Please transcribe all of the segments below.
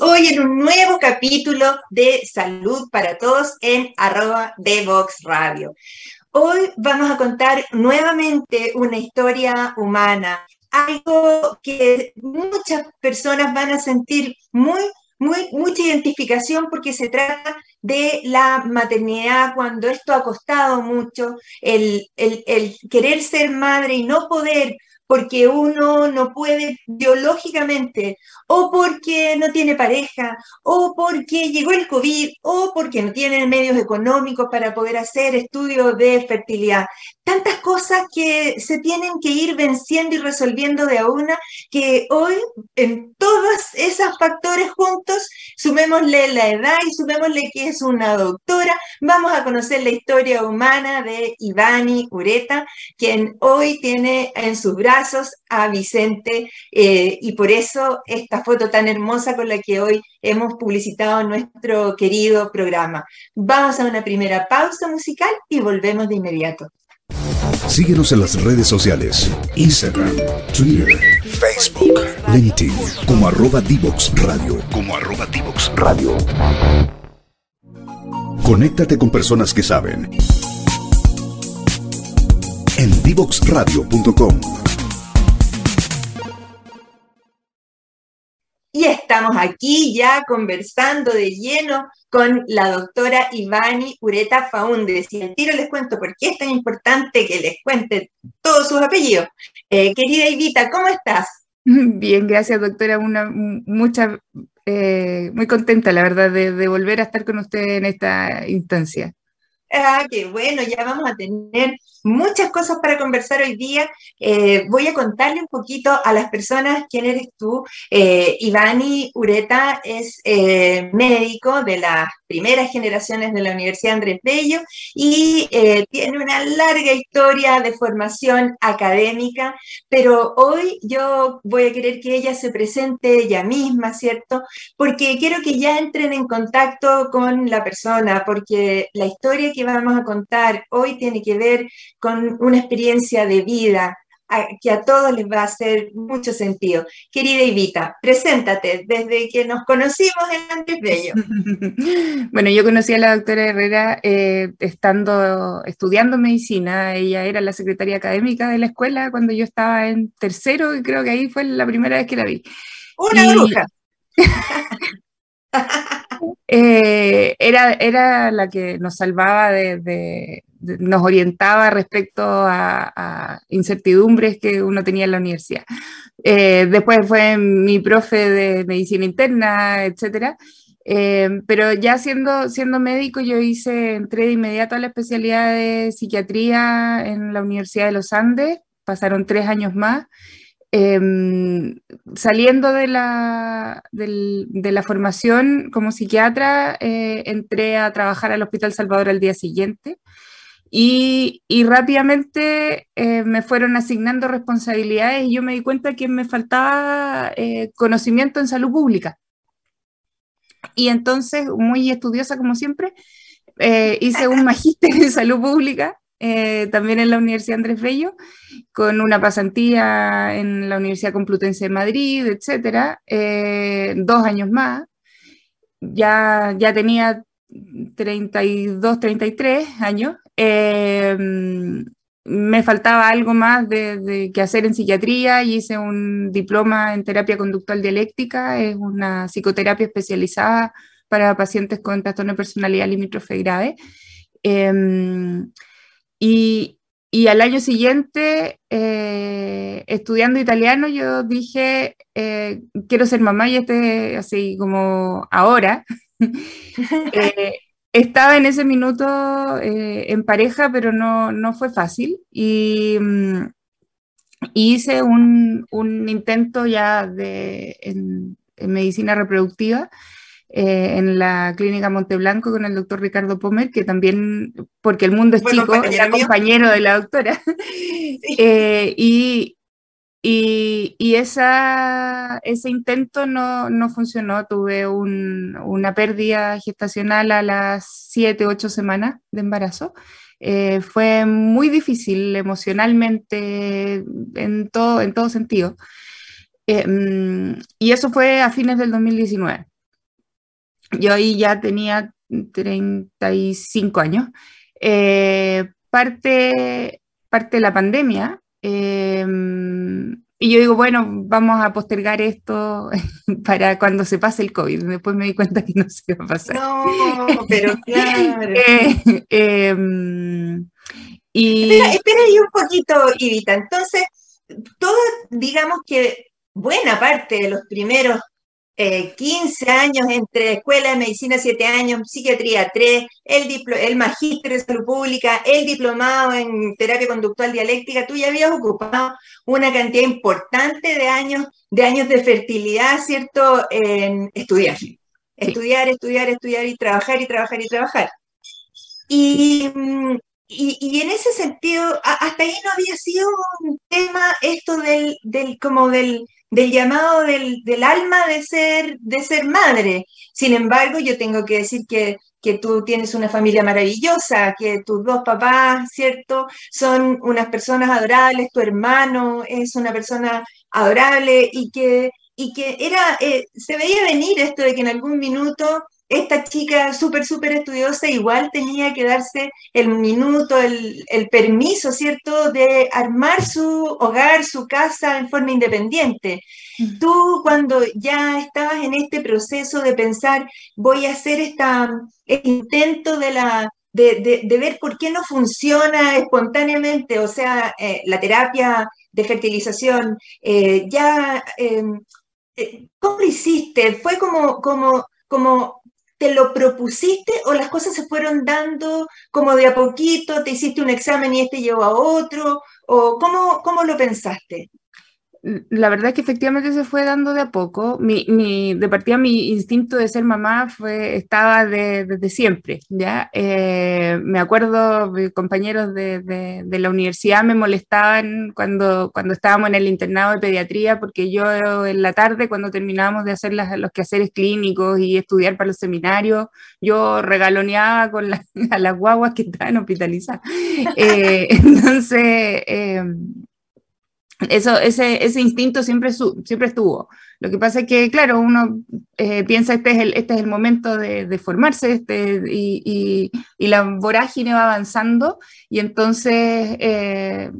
hoy en un nuevo capítulo de Salud para Todos en arroba de Vox Radio. Hoy vamos a contar nuevamente una historia humana, algo que muchas personas van a sentir muy, muy, mucha identificación porque se trata de la maternidad cuando esto ha costado mucho, el, el querer ser madre y no poder porque uno no puede biológicamente, o porque no tiene pareja, o porque llegó el COVID, o porque no tiene medios económicos para poder hacer estudios de fertilidad. Tantas cosas que se tienen que ir venciendo y resolviendo de a una, que hoy en todos esos factores juntos, sumémosle la edad y sumémosle que es una doctora, vamos a conocer la historia humana de Ivani Ureta, quien hoy tiene en sus brazos a Vicente eh, y por eso esta foto tan hermosa con la que hoy hemos publicitado nuestro querido programa. Vamos a una primera pausa musical y volvemos de inmediato. Síguenos en las redes sociales, Instagram, Twitter, Facebook, LinkedIn, como arroba Divox Radio. Como arroba Divox Radio. Conéctate con personas que saben. En divoxradio.com. Y estamos aquí ya conversando de lleno con la doctora Ivani Ureta Faúndez. Y al tiro les cuento por qué es tan importante que les cuente todos sus apellidos. Eh, querida Ivita, ¿cómo estás? Bien, gracias doctora. Una, mucha, eh, muy contenta, la verdad, de, de volver a estar con usted en esta instancia. Ah, qué bueno, ya vamos a tener muchas cosas para conversar hoy día. Eh, voy a contarle un poquito a las personas quién eres tú. Eh, Ivani Ureta es eh, médico de las primeras generaciones de la Universidad Andrés Bello y tiene una larga historia de formación académica, pero hoy yo voy a querer que ella se presente ella misma, ¿cierto? Porque quiero que ya entren en contacto con la persona, porque la historia que vamos a contar hoy tiene que ver con una experiencia de vida que a todos les va a hacer mucho sentido. Querida Evita, preséntate desde que nos conocimos en Andrés Bello. bueno, yo conocí a la doctora Herrera eh, estando, estudiando medicina. Ella era la secretaria académica de la escuela cuando yo estaba en tercero y creo que ahí fue la primera vez que la vi. Una bruja. Eh, era, era la que nos salvaba de, nos orientaba respecto a, incertidumbres que uno tenía en la universidad. Eh, después fue mi profe de medicina interna, etcétera. Eh, pero ya siendo, siendo médico, yo hice, entré de inmediato a la especialidad de psiquiatría en la Universidad de los Andes, pasaron tres años más, Em, saliendo de la, de la, formación como psiquiatra, eh, entré a trabajar al Hospital Salvador al día siguiente y, y rápidamente eh, me fueron asignando responsabilidades y yo me di cuenta que me faltaba eh, conocimiento en salud pública. Y entonces, muy estudiosa como siempre, hice un magíster en salud pública eh, también en la Universidad Andrés Bello, con una pasantía en la Universidad Complutense de Madrid, etcétera, eh, dos años más. Ya, ya tenía 32, 33 años. Eh, me faltaba algo más de, que hacer en psiquiatría y hice un diploma en terapia conductual dialéctica, es una psicoterapia especializada para pacientes con trastorno de personalidad limítrofe grave. Y, y al año siguiente, eh, estudiando italiano, yo dije, eh, quiero ser mamá y este, así como ahora. Eh, estaba en ese minuto en pareja, pero no, no fue fácil. Y, mm, hice un, un, intento ya de, en, en medicina reproductiva eh, en la clínica Monteblanco con el doctor Ricardo Pomer, que también, porque el mundo es chico, era compañero de la doctora. Eh, y, y, y esa, ese intento no, no funcionó, tuve un, una pérdida gestacional a las 7, 8 semanas de embarazo. Eh, fue muy difícil emocionalmente en todo, en todo sentido. mm, y eso fue a fines del 2019. Yo ahí ya tenía 35 años. parte, parte de la pandemia, y yo digo, bueno, vamos a postergar esto para cuando se pase el COVID. Después me di cuenta que no se iba a pasar. No, pero claro. Eh, em, y... espera, ahí un poquito, Ivita. Entonces, todo, digamos que buena parte de los primeros 15 eh, años entre Escuela de Medicina 7 años, Psiquiatría 3, el, el magíster de Salud Pública, el diplomado en Terapia Conductual Dialéctica, tú ya habías ocupado una cantidad importante de años de, años de fertilidad, ¿cierto?, en estudiar. Estudiar, estudiar, estudiar y trabajar y trabajar y trabajar. Y, y, en ese sentido, hasta ahí no había sido un tema esto del, del como del, del llamado del, alma de ser, de ser madre. Sin embargo, yo tengo que decir que, que tú tienes una familia maravillosa, que tus dos papás, ¿cierto? Son unas personas adorables, tu hermano es una persona adorable y que, y que era, eh, se veía venir esto de que en algún minuto esta chica súper, súper estudiosa igual tenía que darse el minuto, el, permiso, ¿cierto?, de armar su hogar, su casa en forma independiente. Tú cuando ya estabas en este proceso de pensar, voy a hacer esta, este intento de la... De, ver por qué no funciona espontáneamente, o sea, eh, la terapia de fertilización, eh, ya, em, eh, ¿cómo lo hiciste? ¿Fue como, como, como ¿Te lo propusiste o las cosas se fueron dando como de a poquito? ¿Te hiciste un examen y este llevó a otro? ¿O cómo, cómo lo pensaste? La verdad es que efectivamente se fue dando de a poco. Mi, mi, de partida mi instinto de ser mamá fue, estaba desde siempre, ¿ya? Eh, me acuerdo, compañeros de, de, la universidad me molestaban cuando, cuando estábamos en el internado de pediatría, porque yo en la tarde, cuando terminábamos de hacer los quehaceres clínicos y estudiar para los seminarios, yo regaloneaba con a las guaguas que estaban hospitalizadas. Eh, entonces... Eh, eso, ese, ese instinto siempre, siempre estuvo. Lo que pasa es que, claro, uno eh, piensa este es el, este es el momento de, formarse este, y, y, la vorágine va avanzando y entonces eh,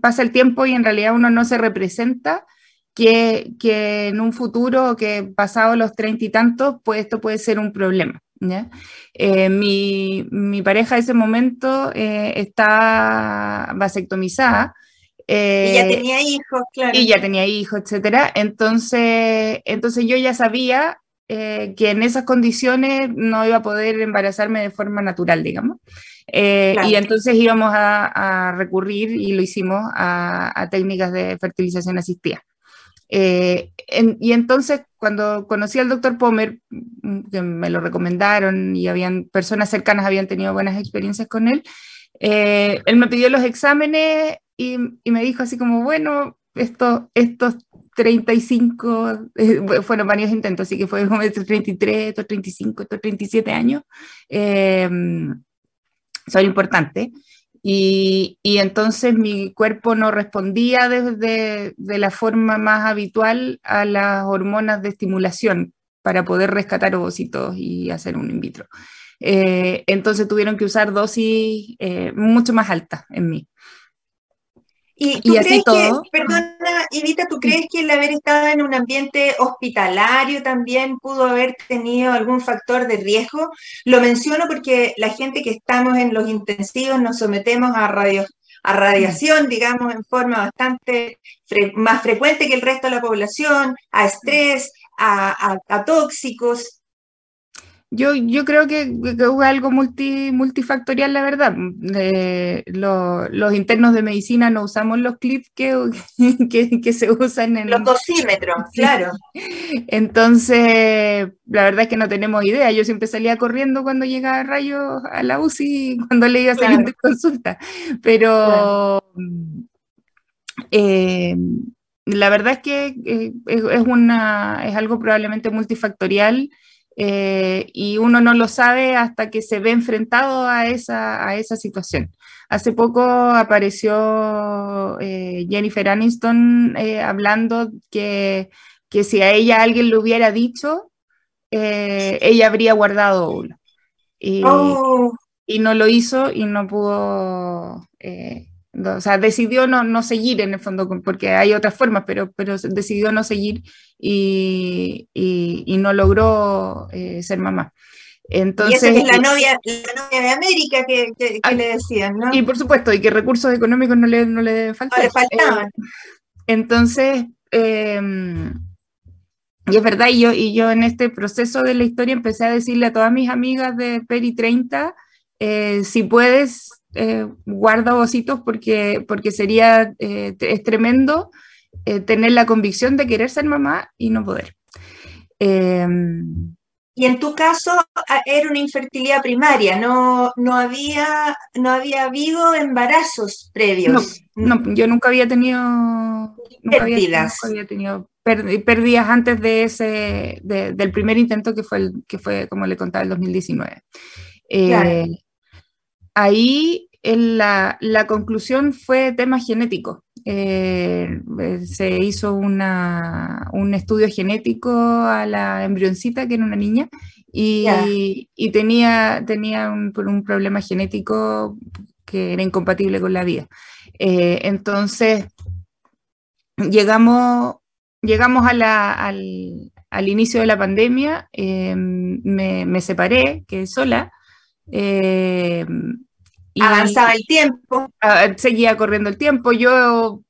pasa el tiempo y en realidad uno no se representa que, que en un futuro que pasado los treinta y tantos, pues esto puede ser un problema. Eh, mi, mi, pareja ese momento está vasectomizada y ya eh, tenía hijos, claro. Y ya tenía hijos, etcétera. Entonces, entonces yo ya sabía eh, que en esas condiciones no iba a poder embarazarme de forma natural, digamos. Eh, y entonces íbamos a, recurrir, y lo hicimos, a, técnicas de fertilización asistida. y entonces, cuando conocí al doctor Pomer, mm, que me lo recomendaron y habían personas cercanas habían tenido buenas experiencias con él, él me pidió los exámenes y, me dijo así como, bueno, esto, estos 35, eh, fueron varios intentos, así que fue como estos 33, estos 35, estos 37 años, em, son importantes. Y, y, entonces mi cuerpo no respondía de, de, la forma más habitual a las hormonas de estimulación para poder rescatar ovocitos y hacer un in vitro. Eh, entonces tuvieron que usar dosis eh, mucho más altas en mí. ¿Y, tú crees Que, perdona, Evita, ¿tú crees que el haber estado en un ambiente hospitalario también pudo haber tenido algún factor de riesgo? Lo menciono porque la gente que estamos en los intensivos nos sometemos a, radio, a radiación, digamos, en forma bastante más frecuente que el resto de la población, a estrés, a, a tóxicos. Yo, yo creo que, es algo multi, multifactorial, la verdad. los internos de medicina no usamos los clips que, que, se usan en... Los dosímetros, claro. Entonces, la verdad es que no tenemos idea. Yo siempre salía corriendo cuando llegaba Rayo a la UCI, cuando le iba a salir de consulta. Pero... Eh, la verdad es que eh, es, una, es algo probablemente multifactorial y uno no lo sabe hasta que se ve enfrentado a esa, a esa situación. Hace poco apareció Jennifer Aniston hablando que, que, si a ella alguien le hubiera dicho, ella habría guardado uno. Y, oh. y, no lo hizo y no pudo o sea, decidió no, no, seguir en el fondo, porque hay otras formas, pero, pero decidió no seguir y, y, no logró eh, ser mamá. Entonces, y esa es la novia, la novia de América que, que, ah, le decían, ¿no? Y por supuesto, y que recursos económicos no le, no le faltaban. le faltaban. Eh, entonces, em, y es verdad, y yo, y yo en este proceso de la historia empecé a decirle a todas mis amigas de Peri 30, eh, si puedes eh, guarda ositos porque, porque sería, eh, es tremendo eh, tener la convicción de querer ser mamá y no poder. Em, y en tu caso era una infertilidad primaria, no, no, había, no había habido embarazos previos. No, yo nunca había tenido pérdidas. Había, tenido pérdidas antes de ese, del primer intento que fue, el, que fue, como le contaba, el 2019. Ahí la, la, conclusión fue tema genético. Eh, se hizo una, un estudio genético a la embrioncita, que era una niña, y, y tenía, tenía un, un, problema genético que era incompatible con la vida. Eh, entonces, llegamos, llegamos a la, al, al, inicio de la pandemia, eh, me, me, separé, quedé sola. Avanzaba el tiempo. Seguía corriendo el tiempo. Yo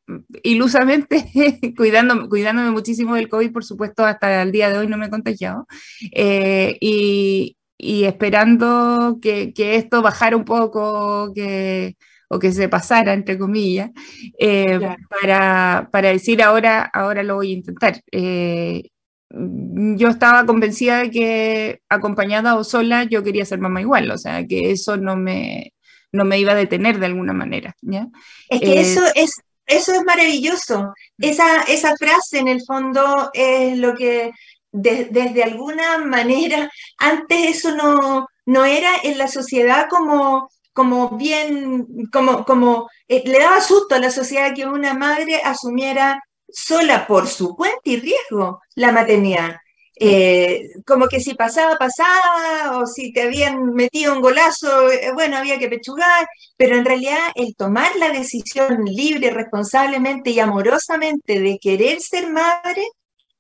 ilusamente, cuidándome, cuidándome muchísimo del COVID, por supuesto, hasta el día de hoy no me he contagiado. Eh, y, y, esperando que, que, esto bajara un poco, que, o que se pasara, entre comillas, eh, para, para, decir ahora, ahora lo voy a intentar. Eh, yo estaba convencida de que acompañada o sola yo quería ser mamá igual, o sea, que eso no me, no me iba a detener de alguna manera. ¿ya? Es que eso, eh, es, eso es maravilloso. Esa, esa frase en el fondo es lo que desde alguna manera, antes eso no, no era en la sociedad como, como bien, como, como eh, le daba susto a la sociedad que una madre asumiera sola por su cuenta y riesgo la maternidad. Eh, como que si pasaba, pasaba, o si te habían metido un golazo, eh, bueno, había que pechugar, pero en realidad el tomar la decisión libre, responsablemente y amorosamente de querer ser madre,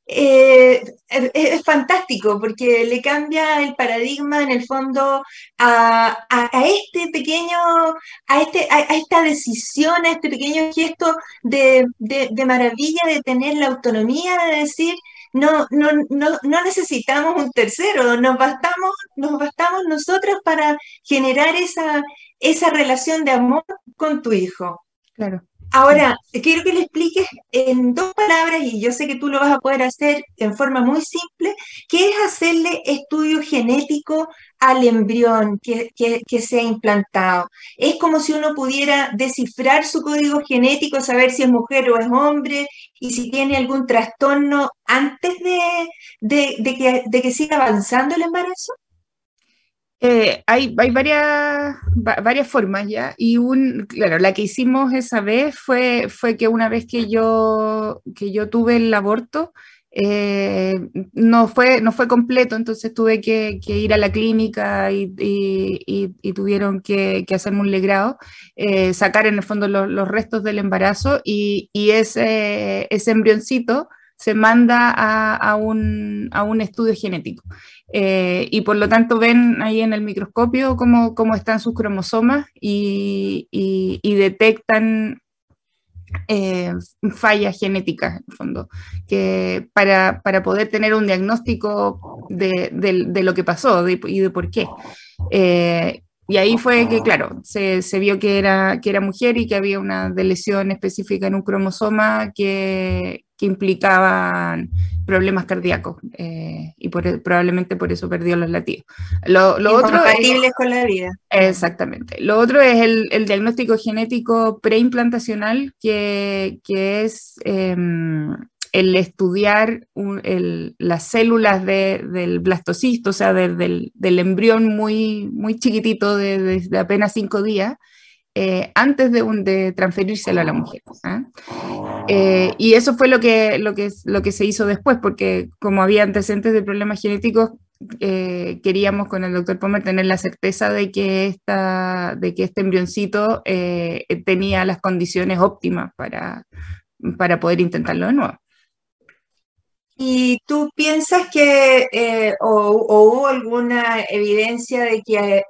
eh, es, fantástico porque le cambia el paradigma en el fondo a, este pequeño, a, este, a, esta decisión, a este pequeño gesto de, de maravilla de tener la autonomía de decir, no, no, no, no necesitamos un tercero, nos bastamos, nos bastamos nosotros para generar esa, esa relación de amor con tu hijo. Claro. Ahora, quiero que le expliques en dos palabras, y yo sé que tú lo vas a poder hacer en forma muy simple, qué es hacerle estudio genético al embrión que, que, se ha implantado. Es como si uno pudiera descifrar su código genético, saber si es mujer o es hombre, y si tiene algún trastorno antes de, de, que, de que siga avanzando el embarazo. Eh, hay, hay varias, formas ya, y un, claro, la que hicimos esa vez fue, fue que una vez que yo, que yo tuve el aborto, eh, no, fue, no fue completo, entonces tuve que, ir a la clínica y, y, tuvieron que, hacerme un legrado, eh, sacar en el fondo los, restos del embarazo y, ese, ese embrioncito se manda a, un, a un estudio genético. Eh, y por lo tanto ven ahí en el microscopio cómo, cómo están sus cromosomas y, detectan eh, fallas genéticas, en fondo, que para, para, poder tener un diagnóstico de, de, de lo que pasó y de por qué. Eh, y ahí fue que, claro, se, se, vio que era, que era mujer y que había una lesión específica en un cromosoma que, que implicaban problemas cardíacos eh, y por, probablemente por eso perdió los latidos. Lo, lo otro es, con la vida. Exactamente. Lo otro es el, el diagnóstico genético preimplantacional, que, que es, eh, el estudiar las células del blastocisto, o sea, del, embrión muy, muy chiquitito de, apenas cinco días, eh, antes de, de, transferírselo a la mujer. ¿ah? Eh, y eso fue lo que, lo, que, lo que se hizo después, porque como había antecedentes de problemas genéticos, eh, queríamos con el doctor Pomer tener la certeza de que, esta, de que este embrioncito tenía las condiciones óptimas para, para poder intentarlo de nuevo. ¿Y tú piensas que eh, o, hubo alguna evidencia de que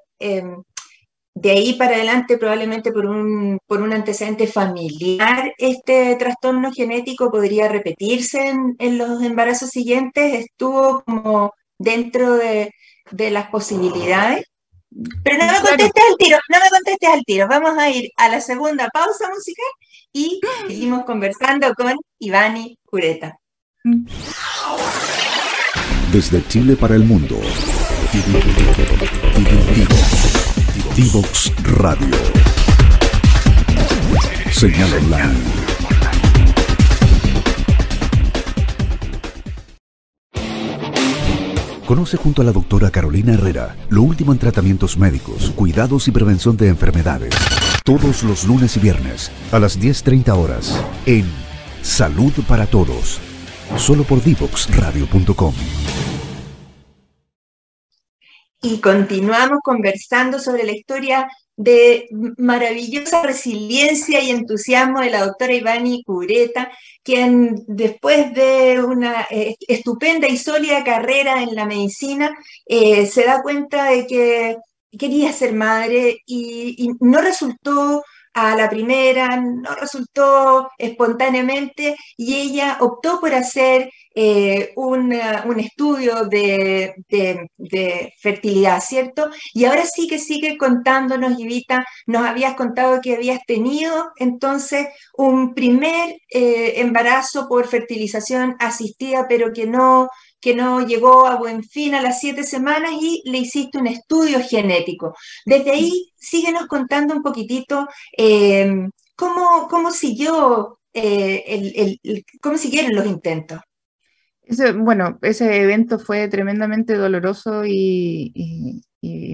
de ahí para adelante, probablemente por un, por un antecedente familiar, este trastorno genético podría repetirse en, los embarazos siguientes? ¿Estuvo como dentro de, las posibilidades? Pero no me contestes al tiro, no me contestes al tiro. Vamos a ir a la segunda pausa musical y seguimos conversando con Ivani Cureta. Desde Chile para el mundo. Divox Radio. Señal online. Conoce junto a la doctora Carolina Herrera lo último en tratamientos médicos, cuidados y prevención de enfermedades. Todos los lunes y viernes a las 10.30 horas en Salud para Todos. Solo por divoxradio.com. Y continuamos conversando sobre la historia de maravillosa resiliencia y entusiasmo de la doctora Ivani Cureta, quien después de una eh, estupenda y sólida carrera en la medicina, eh, se da cuenta de que quería ser madre y, no resultó a la primera, no resultó espontáneamente y ella optó por hacer eh, un, estudio de, fertilidad, ¿cierto? Y ahora sí que sigue contándonos, Ivita, nos habías contado que habías tenido entonces un primer eh, embarazo por fertilización asistida, pero que no que no llegó a buen fin a las siete semanas y le hiciste un estudio genético. Desde ahí, síguenos contando un poquitito eh, cómo, siguió, eh, el, cómo siguieron los intentos. bueno, ese evento fue tremendamente doloroso y,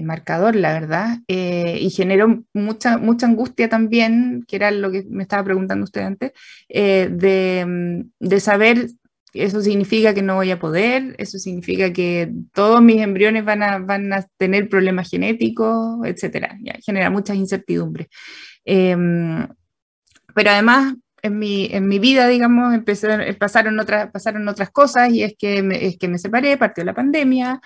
marcador, la verdad, eh, y generó mucha, mucha angustia también, que era lo que me estaba preguntando usted antes, de, de, saber eso significa que no voy a poder, eso significa que todos mis embriones van a, van a tener problemas genéticos, etcétera. Ya, genera muchas incertidumbres. Em, pero además, en mi, en mi vida, digamos, pasaron, otras, pasaron otras cosas y es que me, es que me separé, partió la pandemia,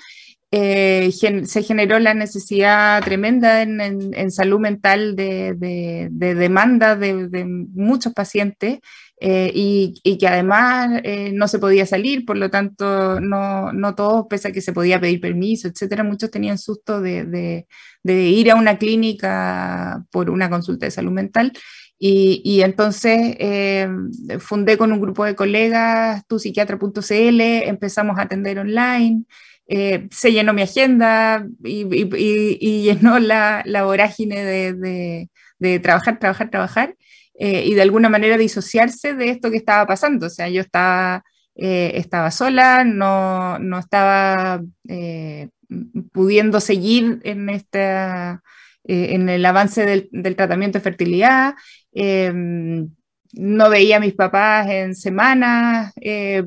eh, se generó la necesidad tremenda en, en, salud mental de, de, de demanda de, de, muchos pacientes eh, y, que además eh, no se podía salir, por lo tanto, no, no, todos, pese a que se podía pedir permiso, etcétera, muchos tenían susto de, de, ir a una clínica por una consulta de salud mental. Y, y entonces eh, fundé con un grupo de colegas tupsiquiatra.cl, empezamos a atender online. se llenó mi agenda y, y llenó la, la vorágine de, de, trabajar, trabajar, trabajar. Eh, y de alguna manera disociarse de esto que estaba pasando. O sea, yo estaba, eh, estaba sola, no, no estaba eh, pudiendo seguir en, esta, en el avance del, tratamiento de fertilidad. Em, no veía a mis papás en semanas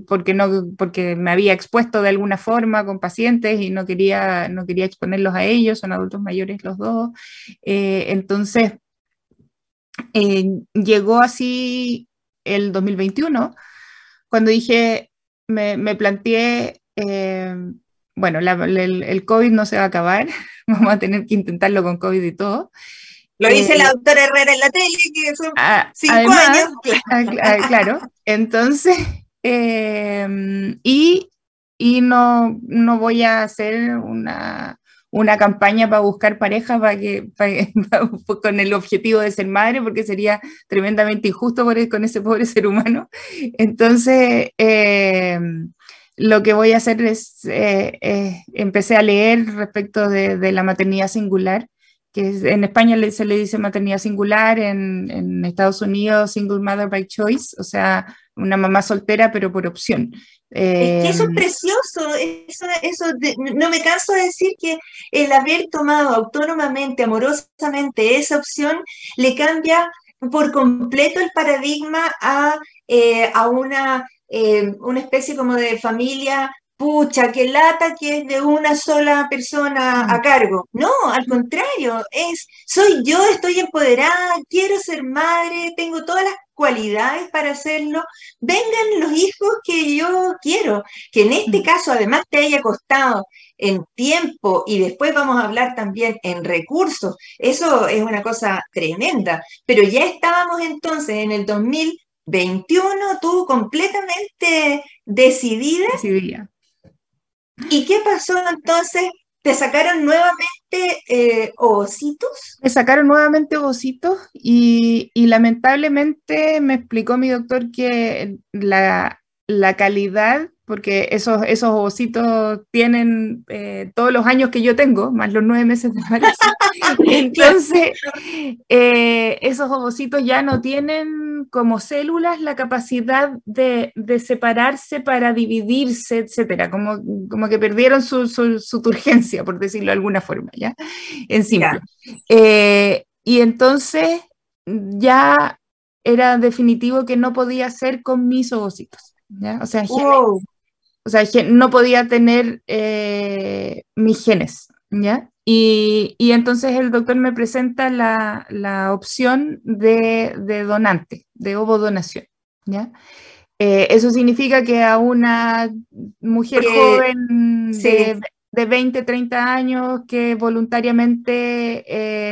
porque, no, porque me había expuesto de alguna forma con pacientes y no quería, no quería exponerlos a ellos, son adultos mayores los dos. entonces, eh, llegó así el 2021, cuando dije, me, me planteé, eh, bueno, el, COVID no se va a acabar, vamos a tener que intentarlo con COVID y todo. Lo dice la eh, doctora Herrera en la tele, que son ah, cinco años. Ah, ah, claro, entonces, y, y no, no voy a hacer una, una campaña para buscar pareja para que, con el objetivo de ser madre, porque sería tremendamente injusto con ese pobre ser humano. Entonces, eh, lo que voy a hacer es, eh, empecé a leer respecto de, la maternidad singular, que en España se le dice maternidad singular, en, Estados Unidos single mother by choice, o sea, una mamá soltera pero por opción. Es que eso es em, precioso, eso, no me canso de decir que el haber tomado autónomamente, amorosamente esa opción, le cambia por completo el paradigma a, eh, a una, eh, una especie como de familia pucha, que lata que es de una sola persona a mm. cargo. No, al contrario, es, soy yo, estoy empoderada, quiero ser madre, tengo todas las cualidades para hacerlo. Vengan los hijos que yo quiero, que en este caso además te haya costado en tiempo y después vamos a hablar también en recursos. Eso es una cosa tremenda. Pero ya estábamos entonces en el 2021, tú completamente decidida. Decidida ¿Y qué pasó entonces? ¿Te sacaron nuevamente eh, ovocitos? Me sacaron nuevamente ovocitos y, lamentablemente me explicó mi doctor que la, calidad, porque esos, esos ovocitos tienen eh, todos los años que yo tengo, más los nueve meses de embarazo. Entonces, eh, esos ovocitos ya no tienen como células la capacidad de, separarse para dividirse, etcétera, como, como que perdieron su, su, turgencia, por decirlo de alguna forma, ¿ya? En simple. Eh, y entonces ya era definitivo que no podía ser con mis ovocitos, ¿ya? O sea, o sea no podía tener eh, mis genes, ¿ya? Y, entonces el doctor me presenta la, opción de, donante, de ovodonación. ¿ya? Eh, eso significa que a una mujer joven de, 20, 30 años que voluntariamente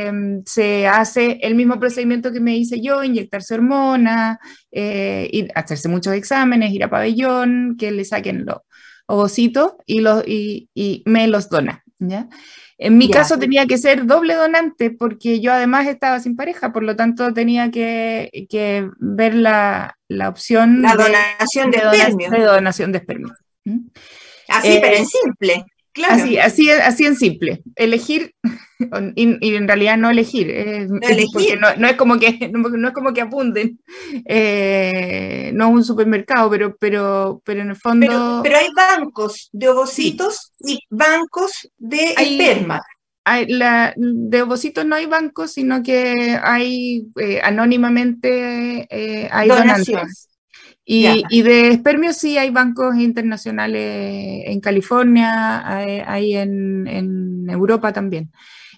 em, se hace el mismo procedimiento que me hice yo, inyectarse hormonas, eh, hacerse muchos exámenes, ir a pabellón, que le saquen los ovocitos y, los, y, y me los dona. ¿ya? En mi caso tenía que ser doble donante porque yo además estaba sin pareja, por lo tanto tenía que, ver la, opción la donación de, espermio. De donación de espermio. Así, pero en simple. Así, así, así en simple. Elegir y, en realidad no elegir. no, elegir. No, es como que, no, es como que apunten. Eh, no es un supermercado, pero, pero, pero en el fondo. Pero, hay bancos de ovocitos y bancos de esperma. Hay, la, de ovocitos no hay bancos, sino que hay eh, anónimamente eh, hay donaciones. Y, de espermios sí hay bancos internacionales en California, hay, en, Europa también.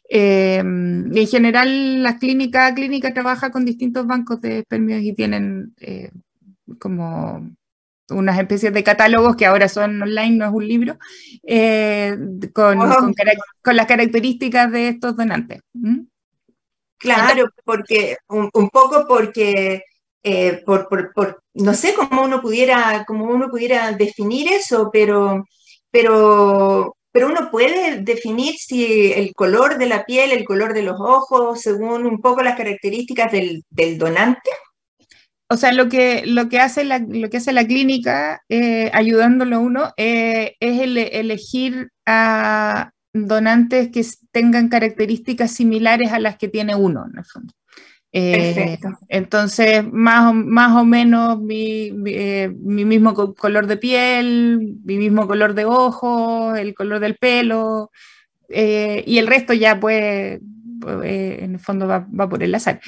Eh, en general, la clínica clínica trabaja con distintos bancos de espermios y tienen eh, como unas especies de catálogos que ahora son online, no es un libro, eh, con, las características de estos donantes. Claro, porque un, poco porque por, no sé cómo uno pudiera, cómo uno pudiera definir eso, pero, pero, pero uno puede definir si el color de la piel, el color de los ojos, según un poco las características del, donante. O sea, lo que, lo que, hace, la, lo que hace la clínica, eh, ayudándolo uno, eh, es elegir a donantes que tengan características similares a las que tiene uno, en el fondo. Eh, entonces, más o, más o menos mi, eh, mismo color de piel, mi mismo color de ojos, el color del pelo, eh, y el resto ya pues, en el fondo va, por el azar.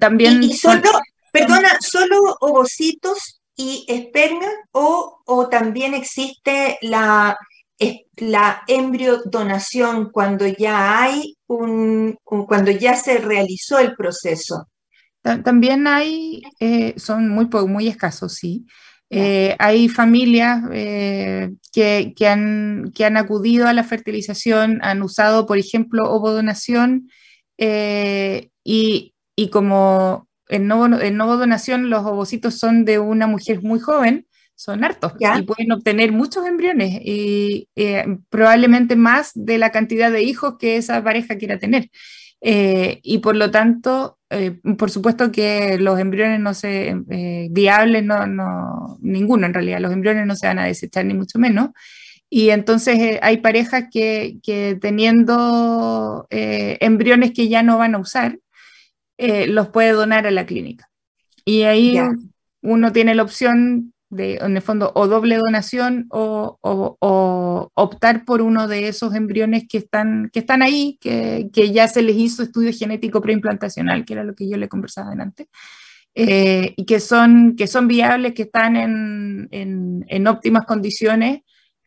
también... ¿Y, solo, perdona, solo ovocitos y esperma o, o también existe la la embriodonación cuando ya hay un, cuando ya se realizó el proceso. También hay, eh, son muy, muy escasos, sí. Eh, hay familias eh, que, que, han, que, han, acudido a la fertilización, han usado, por ejemplo, ovodonación y, y, como en, en ovodonación los ovocitos son de una mujer muy joven, son hartos y pueden obtener muchos embriones y eh, probablemente más de la cantidad de hijos que esa pareja quiera tener. Eh, y por lo tanto, eh, por supuesto que los embriones no se, viables, no, no, ninguno en realidad, los embriones no se van a desechar ni mucho menos. Y entonces hay parejas que, que teniendo embriones que ya no van a usar, los puede donar a la clínica. Y ahí uno tiene la opción de, en el fondo, o doble donación o, o, optar por uno de esos embriones que están, que están ahí, que, que, ya se les hizo estudio genético preimplantacional, que era lo que yo le conversaba antes, eh, y que son, que son viables, que están en, en, en óptimas condiciones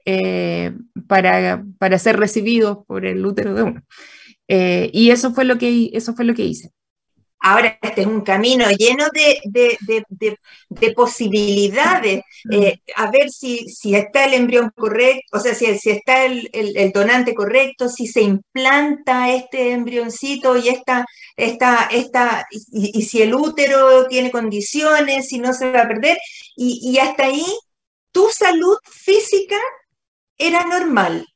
eh, para, para, ser recibidos por el útero de uno. Eh, y eso fue, lo que, eso fue lo que hice. Ahora este es un camino lleno de, de, de, de posibilidades. Eh, a ver si, si, está el embrión correcto, o sea, si, si está el, el, el, donante correcto, si se implanta este embrioncito y, esta, esta, esta, y, y, si el útero tiene condiciones, si no se va a perder. Y, y hasta ahí, tu salud física era normal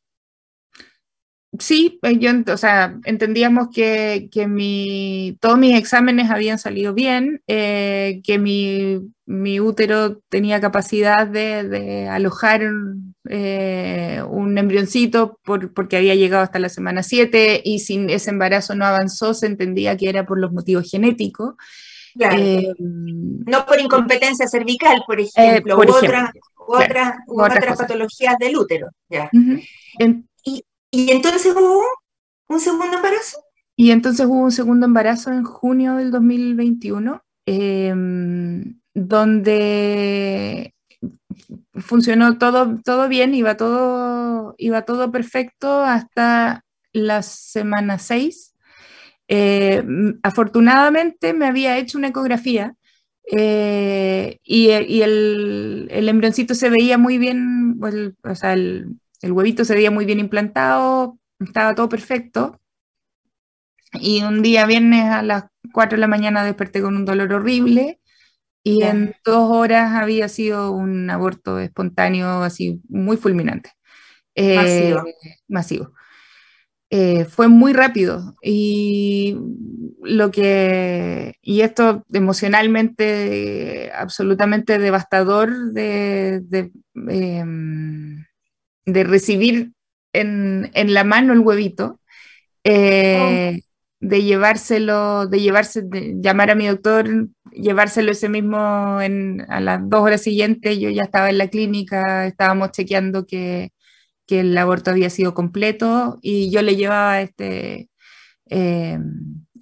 sí, pues, yo, o sea, entendíamos que, que mi, todos mis exámenes habían salido bien, eh, que mi, mi, útero tenía capacidad de, de alojar eh, un embrioncito por, porque había llegado hasta la semana 7 y si ese embarazo no avanzó, se entendía que era por los motivos genéticos. Claro. Eh, no por incompetencia cervical, por ejemplo, por u, ejemplo. Otra, claro, u otras, otras patologías del útero. Ya. Uh -huh. ¿Y entonces hubo un segundo embarazo? Y entonces hubo un segundo embarazo en junio del 2021, eh, donde funcionó todo, todo bien, iba todo, todo perfecto hasta la semana 6. Eh, afortunadamente me había hecho una ecografía eh, y, y el, el, embrioncito se veía muy bien, el, o sea, el, el huevito se veía muy bien implantado, estaba todo perfecto. Y un día viernes a las 4 de la mañana desperté con un dolor horrible y yeah. en dos horas había sido un aborto espontáneo así muy fulminante. Eh, masivo. Masivo. Eh, fue muy rápido y lo que y esto emocionalmente absolutamente devastador de, de eh, de recibir en, en, la mano el huevito, eh, de llevárselo, de llevarse, de llamar a mi doctor, llevárselo ese mismo en, a las dos horas siguientes, yo ya estaba en la clínica, estábamos chequeando que, que el aborto había sido completo y yo le llevaba este, eh,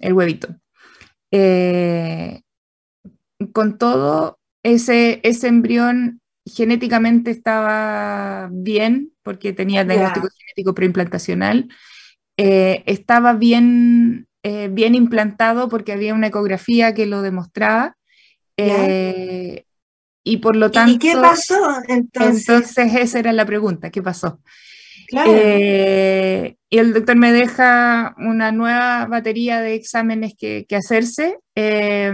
el huevito. Eh, con todo, ese, ese embrión genéticamente estaba bien, porque tenía diagnóstico yeah. genético preimplantacional, eh, estaba bien, eh, bien implantado porque había una ecografía que lo demostraba. Eh, y por lo tanto... ¿Y qué pasó entonces? Entonces esa era la pregunta, ¿qué pasó? Claro. Eh, y el doctor me deja una nueva batería de exámenes que, que hacerse. Eh,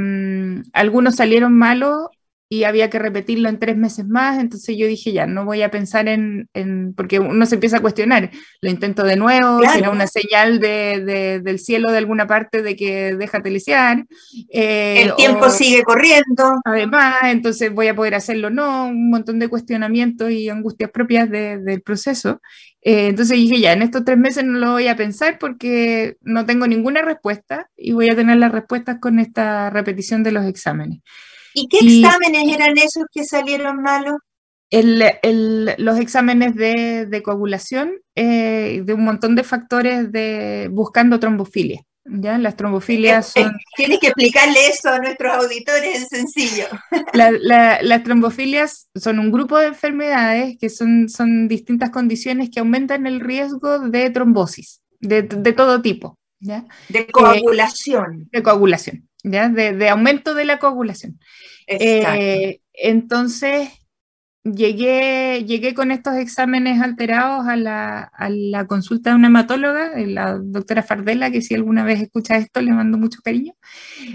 algunos salieron malos y había que repetirlo en tres meses más, entonces yo dije, ya, no voy a pensar en, en porque uno se empieza a cuestionar, lo intento de nuevo, claro. será una señal de, de, del cielo de alguna parte de que déjate lisiar. Eh, El tiempo o, sigue corriendo. Además, entonces voy a poder hacerlo, no, un montón de cuestionamientos y angustias propias de, del proceso. Eh, entonces dije, ya, en estos tres meses no lo voy a pensar porque no tengo ninguna respuesta y voy a tener las respuestas con esta repetición de los exámenes. ¿Y qué y, exámenes eran esos que salieron malos? El, el, los exámenes de, de coagulación, eh, de un montón de factores de buscando trombofilia. ¿ya? Las trombofilias eh, son... Tienes que explicarle eso a nuestros auditores en sencillo. La, la, las trombofilias son un grupo de enfermedades que son, son distintas condiciones que aumentan el riesgo de trombosis, de, de todo tipo. ¿ya? De coagulación. Eh, de coagulación. ¿ya? De, de, aumento de la coagulación. Eh, entonces, llegué, llegué con estos exámenes alterados a la, a la, consulta de una hematóloga, la doctora Fardela, que si alguna vez escucha esto, le mando mucho cariño.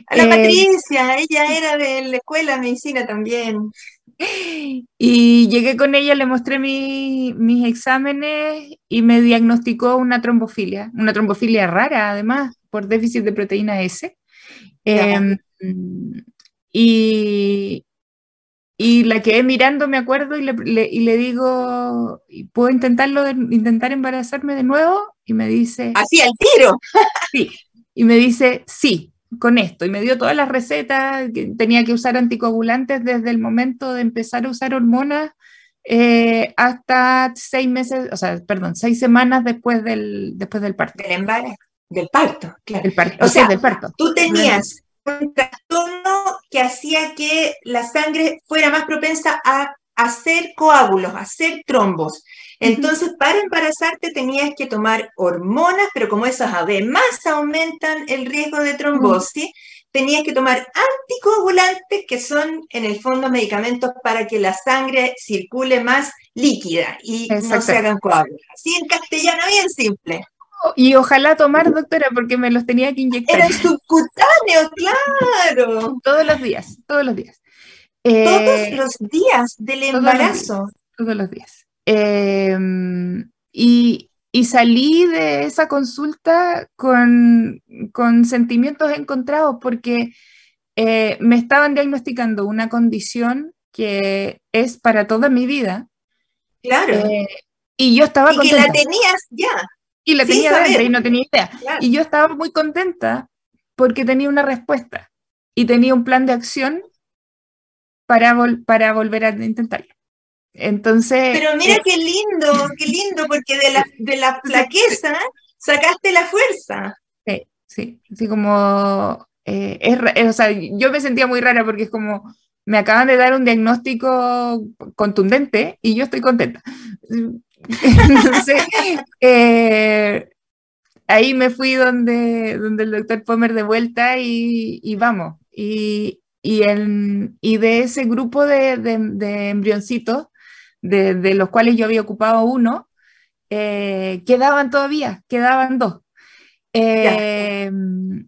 A la eh, Patricia, ella era de la escuela de medicina también. Y llegué con ella, le mostré mi, mis exámenes y me diagnosticó una trombofilia, una trombofilia rara además, por déficit de proteína S. Eh, y, y la quedé mirando, me acuerdo, y le, y le digo, ¿puedo intentarlo, de, intentar embarazarme de nuevo? Y me dice... Así al tiro. sí. Y me dice, sí, con esto. Y me dio todas las recetas, que tenía que usar anticoagulantes desde el momento de empezar a usar hormonas eh, hasta seis meses, o sea, perdón, seis semanas después del, después del parto. Del embarazo, del parto, claro. o, sea, del parto. Tú tenías un trastorno que hacía que la sangre fuera más propensa a hacer coágulos, a hacer trombos. Entonces, para embarazarte tenías que tomar hormonas, pero como esas además aumentan el riesgo de trombosis, tenías que tomar anticoagulantes, que son en el fondo medicamentos para que la sangre circule más líquida y no se hagan coágulos. Así en castellano, bien simple. Y ojalá tomar, doctora, porque me los tenía que inyectar. Era subcutáneo, claro. todos los días, todos los días. todos eh, los días del embarazo. Todos los días. Em, y, y salí de esa consulta con, sentimientos encontrados porque eh, me estaban diagnosticando una condición que es para toda mi vida. Claro. Eh, y yo estaba y que la tenías ya. Y la tenía dentro y no tenía idea. Y yo estaba muy contenta porque tenía una respuesta y tenía un plan de acción para, para volver a intentarlo. Entonces. Pero mira qué lindo, qué lindo, porque de la, de la flaqueza sacaste la fuerza. Sí, sí, así como. Eh, es, o sea, yo me sentía muy rara porque es como. Me acaban de dar un diagnóstico contundente y yo estoy contenta. Entonces, eh, ahí me fui donde, donde el doctor Pomer de vuelta y, y vamos. Y, y, el, y, de ese grupo de, de, de embrioncitos, de, los cuales yo había ocupado uno, eh, quedaban todavía, quedaban dos. Eh,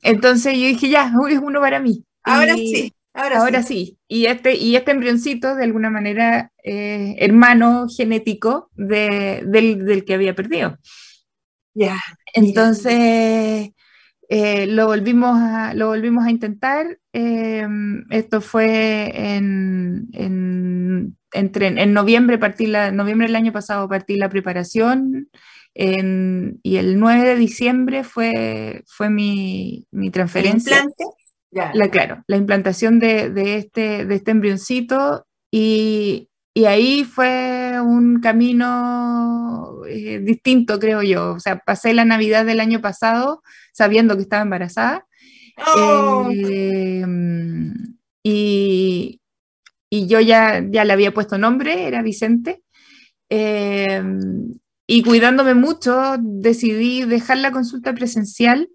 entonces yo dije, ya, es uno para mí. Ahora sí. Ahora, sí. Y este, y este embrioncito, de alguna manera, eh, hermano genético del, que había perdido. Ya. Entonces, lo, volvimos a, lo volvimos a intentar. esto fue en, en entre, en noviembre, partí la, noviembre del año pasado partí la preparación y el 9 de diciembre fue, fue mi, mi transferencia. ¿Implante? La, claro, la implantación de, de, este, de este embrioncito y, y ahí fue un camino eh, distinto, creo yo. O sea, pasé la Navidad del año pasado sabiendo que estaba embarazada. Oh. Eh, y, y yo ya, ya le había puesto nombre, era Vicente. Eh, y cuidándome mucho, decidí dejar la consulta presencial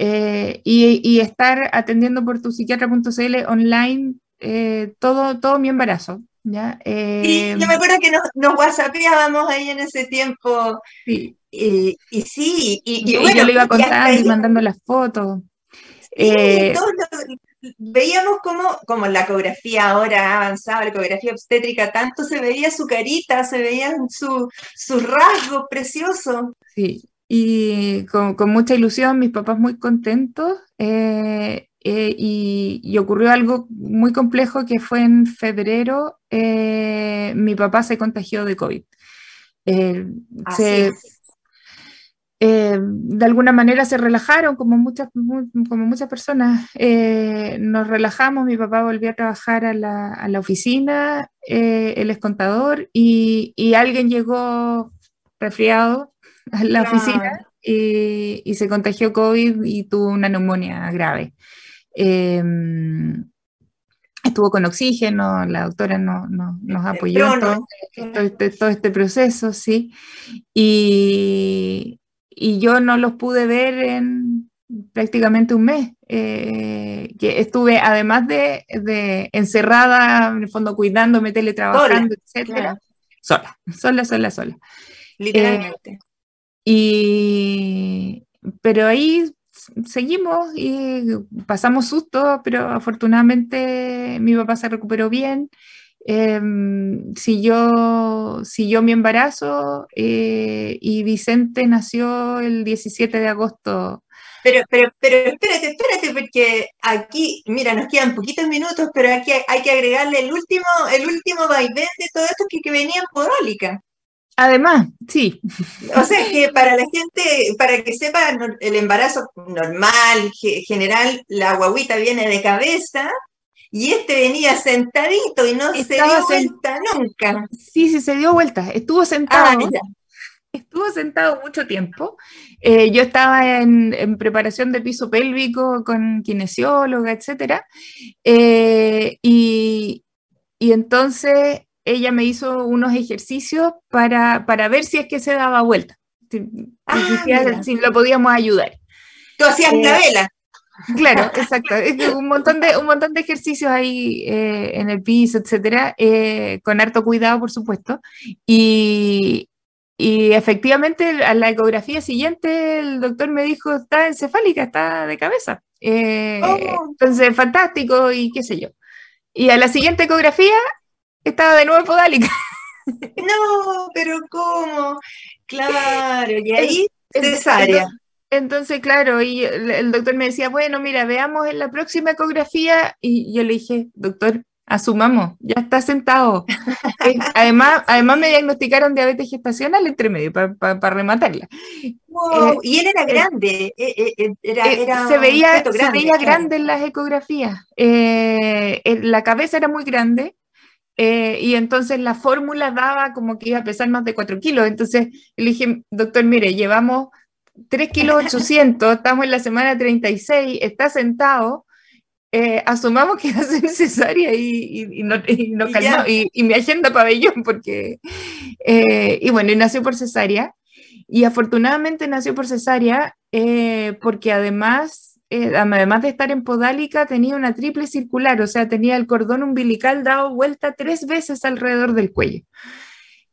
eh, y, estar atendiendo por tu psiquiatra.cl online eh, todo, todo mi embarazo. ¿ya? yo me acuerdo que nos, nos whatsappeábamos ahí en ese tiempo. Sí. Y, sí, y, bueno, yo le iba contando y, mandando las fotos. Sí, veíamos como, como la ecografía ahora avanzaba, la ecografía obstétrica, tanto se veía su carita, se veían sus rasgos preciosos. Sí, y con, mucha ilusión, mis papás muy contentos. Eh, eh, y, ocurrió algo muy complejo que fue en febrero, eh, mi papá se contagió de COVID. se, de alguna manera se relajaron, como muchas, como muchas personas. Nos relajamos, mi papá volvió a trabajar a la, a la oficina, él es contador, y, y, alguien llegó resfriado a la oficina y, y, se contagió COVID y tuvo una neumonía grave. estuvo con oxígeno, la doctora no, no, nos apoyó en todo, este, todo, este, proceso, sí. Y, y yo no los pude ver en prácticamente un mes. Eh, que estuve, además de, encerrada, en el fondo cuidándome, teletrabajando, etcétera, sola, sola, sola, sola. Literalmente. Eh, y, pero ahí seguimos y pasamos susto, pero afortunadamente mi papá se recuperó bien eh, siguió, siguió mi embarazo eh, y Vicente nació el 17 de agosto Pero, pero, pero espérate, espérate, porque aquí, mira, nos quedan poquitos minutos, pero aquí hay, que agregarle el último, el último vaivén de todo esto que, que venía en podólica. Además, sí. O sea, que para la gente, para que sepa, el embarazo normal, general, la guaguita viene de cabeza y este venía sentadito y no se dio vuelta nunca. Sí, sí, se dio vuelta. Estuvo sentado. Ah, estuvo sentado mucho tiempo. Eh, yo estaba en, preparación de piso pélvico con kinesióloga, etc. Eh, y, y entonces ella me hizo unos ejercicios para, ver si es que se daba vuelta, si, ah, lo podíamos ayudar. Tú hacías eh, vela. Claro, exacto. un, montón de, un montón de ejercicios ahí eh, en el piso, etcétera, eh, con harto cuidado, por supuesto. Y, efectivamente, a la ecografía siguiente, el doctor me dijo: está encefálica, está de cabeza. Oh. Entonces, fantástico, y qué sé yo. Y a la siguiente ecografía, estaba de nuevo podálica. No, pero ¿cómo? Claro, y ahí cesárea. Entonces, claro, y el, doctor me decía, bueno, mira, veamos en la próxima ecografía, y yo le dije, doctor, asumamos, ya está sentado. Eh, además, además me diagnosticaron diabetes gestacional entre medio para rematarla. Wow, eh, y él era eh, grande, era, se veía, se veía grande en las ecografías. la cabeza era muy grande, eh, y entonces la fórmula daba como que iba a pesar más de 4 kilos. Entonces le dije, doctor, mire, llevamos 3 kilos 800, estamos en la semana 36, está sentado, eh, asumamos que va a ser cesárea y, y, no, y, y, mi agenda pabellón, porque, eh, y bueno, y nació por cesárea. Y afortunadamente nació por cesárea porque además eh, además de estar en podálica, tenía una triple circular, o sea, tenía el cordón umbilical dado vuelta tres veces alrededor del cuello.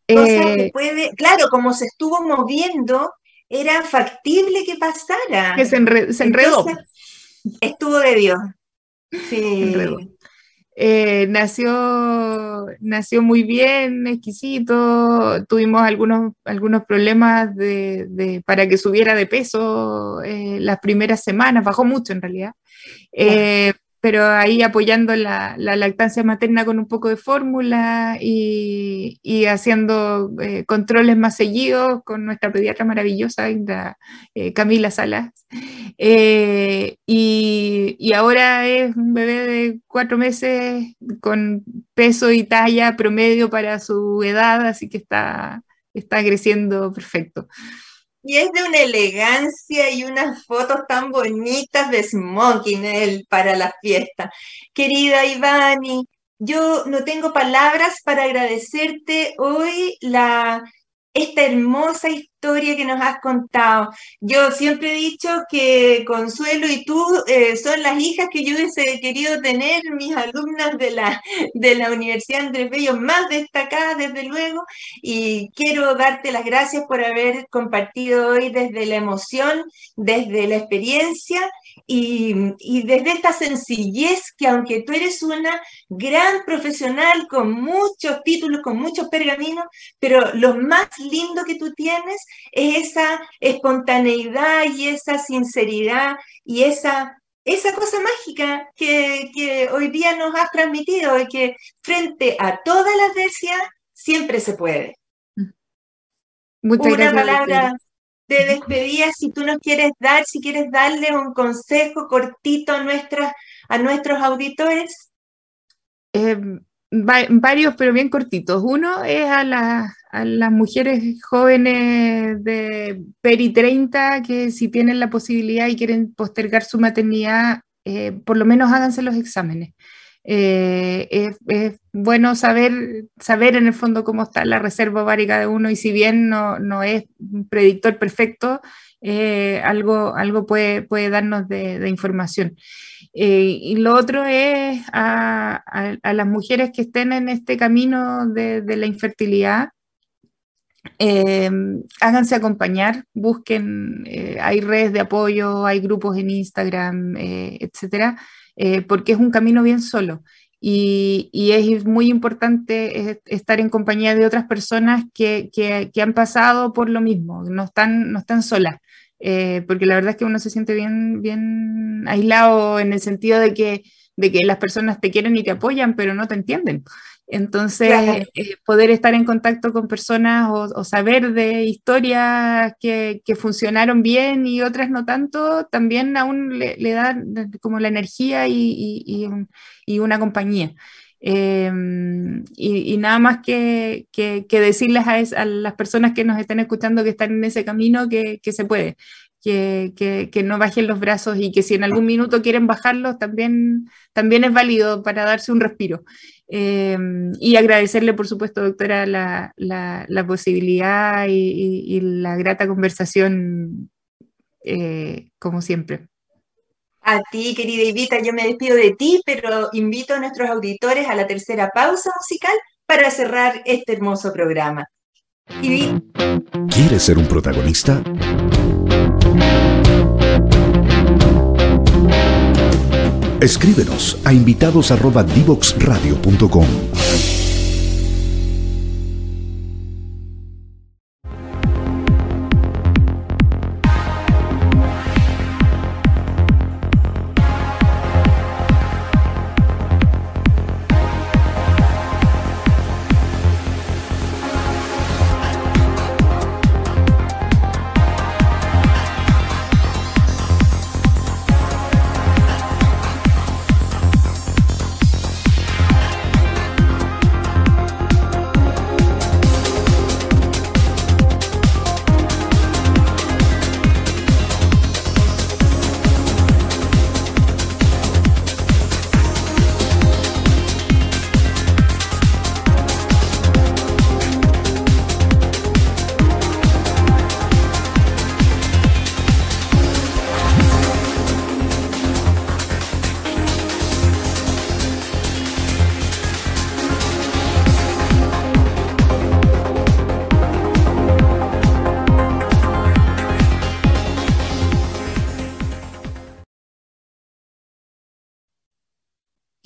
Eh, puede, claro, como se estuvo moviendo, era factible que pasara. Que se, enredó. estuvo de Dios. Sí. Eh, nació, nació muy bien, exquisito. Tuvimos algunos, algunos problemas de, para que subiera de peso eh, las primeras semanas, bajó mucho en realidad. Eh, pero ahí apoyando la, lactancia materna con un poco de fórmula y, haciendo eh, controles más seguidos con nuestra pediatra maravillosa, eh, Camila Salas. Eh, y, ahora es un bebé de cuatro meses con peso y talla promedio para su edad, así que está, está creciendo perfecto. Y es de una elegancia y unas fotos tan bonitas de smoking él para la fiesta. Querida Ivani, yo no tengo palabras para agradecerte hoy la esta hermosa historia que nos has contado. Yo siempre he dicho que Consuelo y tú eh, son las hijas que yo hubiese querido tener, mis alumnas de la, de la Universidad Andrés Bello, más destacadas desde luego, y quiero darte las gracias por haber compartido hoy desde la emoción, desde la experiencia y, desde esta sencillez que aunque tú eres una gran profesional con muchos títulos, con muchos pergaminos, pero lo más lindo que tú tienes es esa espontaneidad y esa sinceridad y esa, esa cosa mágica que, hoy día nos has transmitido y que frente a toda la adversidad siempre se puede. Muchas una palabra de despedida, si tú nos quieres dar, si quieres darle un consejo cortito a, nuestras, a nuestros auditores. Eh, varios, pero bien cortitos. Uno es a, las mujeres jóvenes de peri 30 que si tienen la posibilidad y quieren postergar su maternidad, eh, por lo menos háganse los exámenes. Eh, es, bueno saber, saber en el fondo cómo está la reserva ovárica de uno y si bien no, no es un predictor perfecto, eh, algo, algo puede, puede darnos de, información. Eh, y lo otro es a, las mujeres que estén en este camino de, de la infertilidad, háganse acompañar, busquen, hay redes de apoyo, hay grupos en Instagram, etcétera, eh, porque es un camino bien solo. Y, es muy importante estar en compañía de otras personas que, han pasado por lo mismo, no están, no están solas. eh, porque la verdad es que uno se siente bien, bien aislado en el sentido de que, de que las personas te quieren y te apoyan, pero no te entienden. Entonces, eh, poder estar en contacto con personas o, saber de historias que, funcionaron bien y otras no tanto, también aún le, da como la energía y, una compañía. Em, y, nada más que, decirles a, las personas que nos estén escuchando que están en ese camino que, se puede, que, no bajen los brazos y que si en algún minuto quieren bajarlos, también, también es válido para darse un respiro. Em, y agradecerle, por supuesto, doctora, la, posibilidad y, la grata conversación, eh, como siempre. A ti, querida Ivita, yo me despido de ti, pero invito a nuestros auditores a la tercera pausa musical para cerrar este hermoso programa. ¿Quieres ser un protagonista? Escríbenos a invitados@divoxradio.com.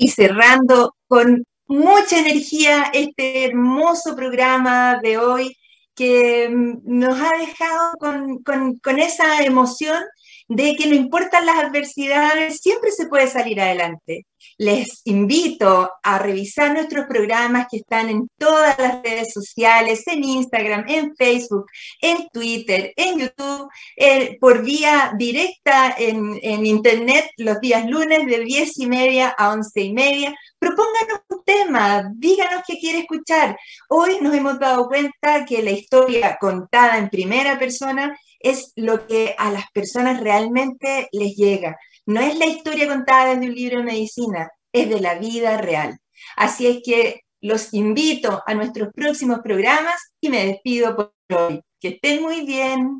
cerrando con mucha energía este hermoso programa de hoy que mm, nos ha dejado con, con, esa emoción de que no importan las adversidades, siempre se puede salir adelante. Les invito a revisar nuestros programas que están en todas las redes sociales, en Instagram, en Facebook, en Twitter, en YouTube, eh, por vía directa en, en, Internet los días lunes de 10 y media a 11 y media. Propónganos un tema, díganos qué quiere escuchar. Hoy nos hemos dado cuenta que la historia contada en primera persona es lo que a las personas realmente les llega. No es la historia contada desde un libro de medicina, es de la vida real. Así es que los invito a nuestros próximos programas y me despido por hoy. Que estén muy bien.